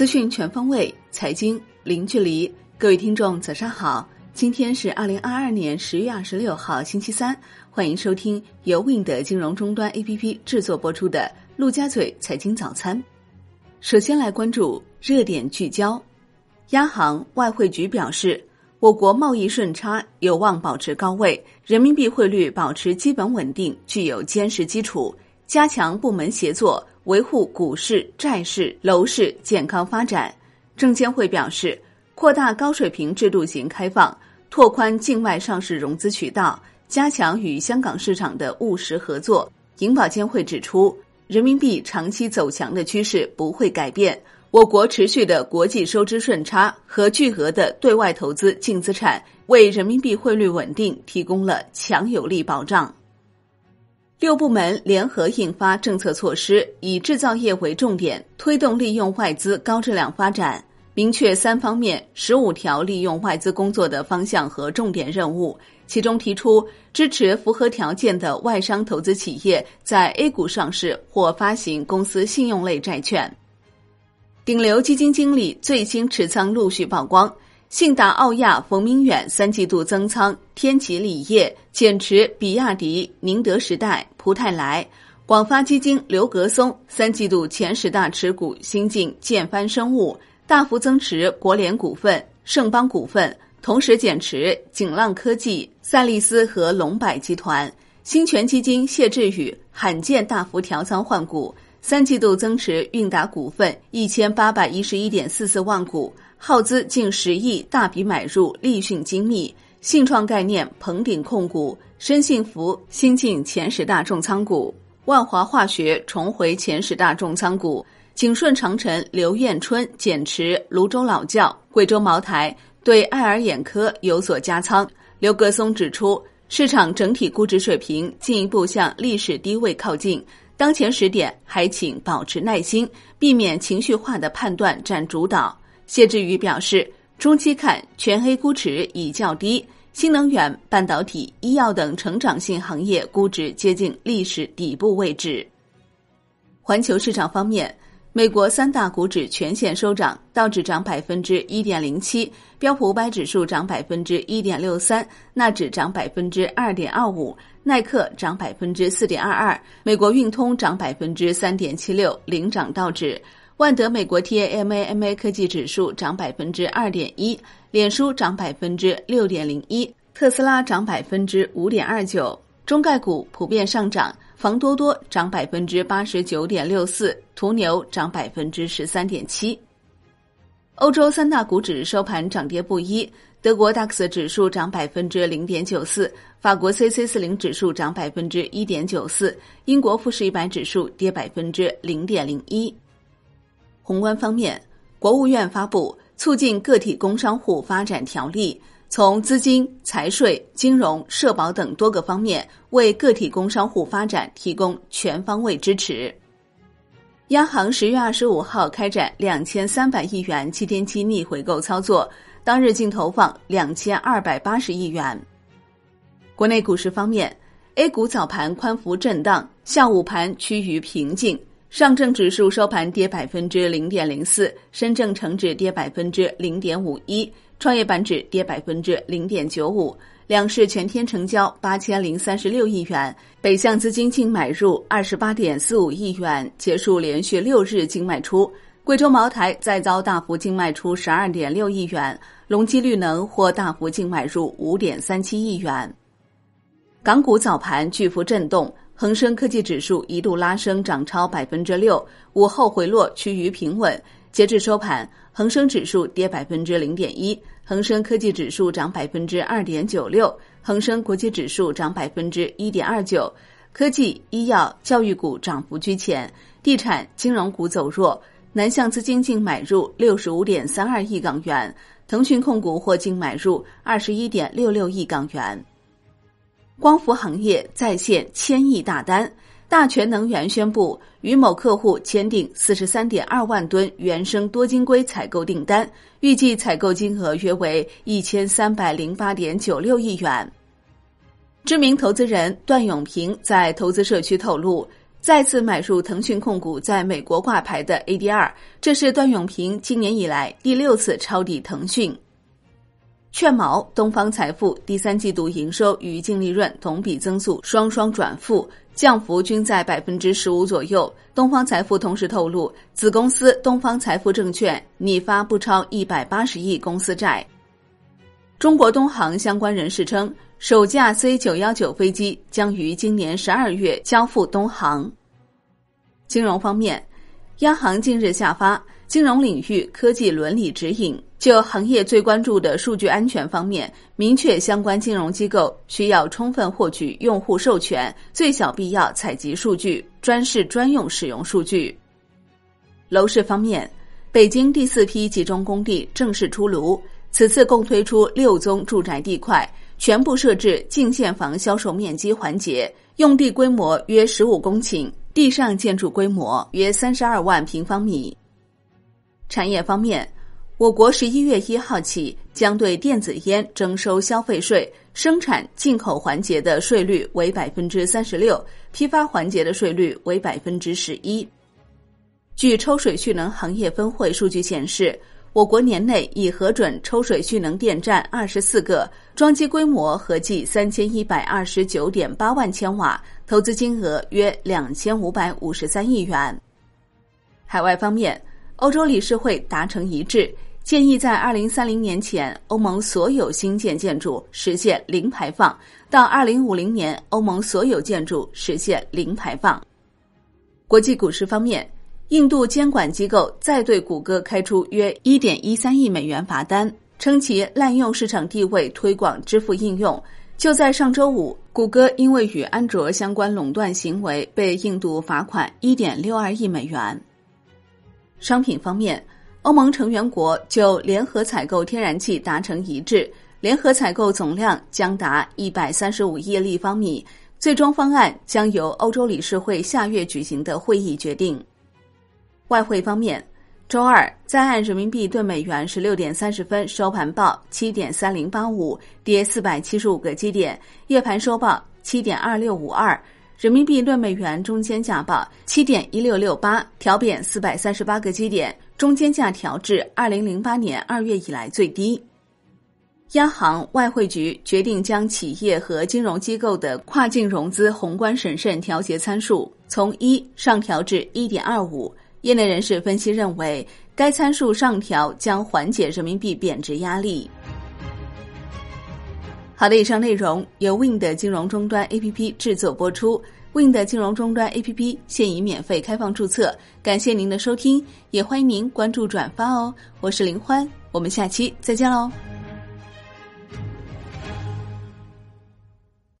资讯全方位，财经零距离。各位听众，早上好！今天是二零二二年十月二十六号，星期三。欢迎收听由 Win 的金融终端 APP 制作播出的《陆家嘴财经早餐》。首先来关注热点聚焦。央行、外汇局表示，我国贸易顺差有望保持高位，人民币汇率保持基本稳定，具有坚实基础。加强部门协作，维护股市、债市、楼市健康发展。证监会表示，扩大高水平制度型开放，拓宽境外上市融资渠道，加强与香港市场的务实合作。银保监会指出，人民币长期走强的趋势不会改变。我国持续的国际收支顺差和巨额的对外投资净资产，为人民币汇率稳定提供了强有力保障。六部门联合印发政策措施，以制造业为重点，推动利用外资高质量发展。明确三方面十五条利用外资工作的方向和重点任务。其中提出支持符合条件的外商投资企业在 A 股上市或发行公司信用类债券。顶流基金经理最新持仓陆续曝光。信达奥亚冯明远三季度增仓天齐锂业，减持比亚迪、宁德时代、普泰来；广发基金刘格松三季度前十大持股新进建帆生物，大幅增持国联股份、盛邦股份，同时减持景浪科技、赛利斯和龙柏集团。新泉基金谢志宇罕见大幅调仓换股，三季度增持韵达股份一千八百一十一点四四万股。耗资近十亿大笔买入立讯精密、信创概念、鹏鼎控股、深信服新进前十大重仓股，万华化学重回前十大重仓股，景顺长城刘彦春减持泸州老窖、贵州茅台，对爱尔眼科有所加仓。刘格松指出，市场整体估值水平进一步向历史低位靠近，当前时点还请保持耐心，避免情绪化的判断占主导。谢志宇表示，中期看全 A 估值已较低，新能源、半导体、医药等成长性行业估值接近历史底部位置。环球市场方面，美国三大股指全线收涨，道指涨百分之一点零七，标普五百指数涨百分之一点六三，纳指涨百分之二点二五，耐克涨百分之四点二二，美国运通涨百分之三点七六，领涨道指。万德美国 TAMAMA 科技指数涨百分之二点一，脸书涨百分之六点零一，特斯拉涨百分之五点二九，中概股普遍上涨，房多多涨百分之八十九点六四，途牛涨百分之十三点七。欧洲三大股指收盘涨跌不一，德国 DAX 指数涨百分之零点九四，法国 CC 四零指数涨百分之一点九四，英国富时一百指数跌百分之零点零一。宏观方面，国务院发布《促进个体工商户发展条例》，从资金、财税、金融、社保等多个方面为个体工商户发展提供全方位支持。央行十月二十五号开展两千三百亿元七天期逆回购操作，当日净投放两千二百八十亿元。国内股市方面，A 股早盘宽幅震荡，下午盘趋于平静。上证指数收盘跌百分之零点零四，深证成指跌百分之零点五一，创业板指跌百分之零点九五。两市全天成交八千零三十六亿元，北向资金净买入二十八点四五亿元，结束连续六日净卖出。贵州茅台再遭大幅净卖出十二点六亿元，隆基绿能或大幅净买入五点三七亿元。港股早盘巨幅震动。恒生科技指数一度拉升，涨超百分之六，午后回落趋于平稳。截至收盘，恒生指数跌百分之零点一，恒生科技指数涨百分之二点九六，恒生国际指数涨百分之一点二九。科技、医药、教育股涨幅居前，地产、金融股走弱。南向资金净买入六十五点三二亿港元，腾讯控股或净买入二十一点六六亿港元。光伏行业再现千亿大单，大全能源宣布与某客户签订四十三点二万吨原生多晶硅采购订单，预计采购金额约为一千三百零八点九六亿元。知名投资人段永平在投资社区透露，再次买入腾讯控股在美国挂牌的 ADR，这是段永平今年以来第六次抄底腾讯。券毛、东方财富第三季度营收与净利润同比增速双双转负，降幅均在百分之十五左右。东方财富同时透露，子公司东方财富证券拟发不超一百八十亿公司债。中国东航相关人士称。首架 C 九幺九飞机将于今年十二月交付东航。金融方面，央行近日下发《金融领域科技伦理指引》，就行业最关注的数据安全方面，明确相关金融机构需要充分获取用户授权，最小必要采集数据，专事专用使用数据。楼市方面，北京第四批集中供地正式出炉，此次共推出六宗住宅地块。全部设置净现房销售面积环节，用地规模约十五公顷，地上建筑规模约三十二万平方米。产业方面，我国十一月一号起将对电子烟征收消费税，生产进口环节的税率为百分之三十六，批发环节的税率为百分之十一。据抽水蓄能行业分会数据显示。我国年内已核准抽水蓄能电站二十四个，装机规模合计三千一百二十九点八万千瓦，投资金额约两千五百五十三亿元。海外方面，欧洲理事会达成一致，建议在二零三零年前，欧盟所有新建建筑实现零排放；到二零五零年，欧盟所有建筑实现零排放。国际股市方面。印度监管机构再对谷歌开出约一点一三亿美元罚单，称其滥用市场地位推广支付应用。就在上周五，谷歌因为与安卓相关垄断行为被印度罚款一点六二亿美元。商品方面，欧盟成员国就联合采购天然气达成一致，联合采购总量将达一百三十五亿立方米，最终方案将由欧洲理事会下月举行的会议决定。外汇方面，周二在岸人民币兑美元十六点三十分收盘报七点三零八五，跌四百七十五个基点；夜盘收报七点二六五二，人民币兑美元中间价报七点一六六八，调贬四百三十八个基点，中间价调至二零零八年二月以来最低。央行外汇局决定将企业和金融机构的跨境融资宏观审慎调节参数从一上调至一点二五。业内人士分析认为，该参数上调将缓解人民币贬值压力。好的，以上内容由 Win 的金融终端 APP 制作播出。Win 的金融终端 APP 现已免费开放注册，感谢您的收听，也欢迎您关注转发哦。我是林欢，我们下期再见喽。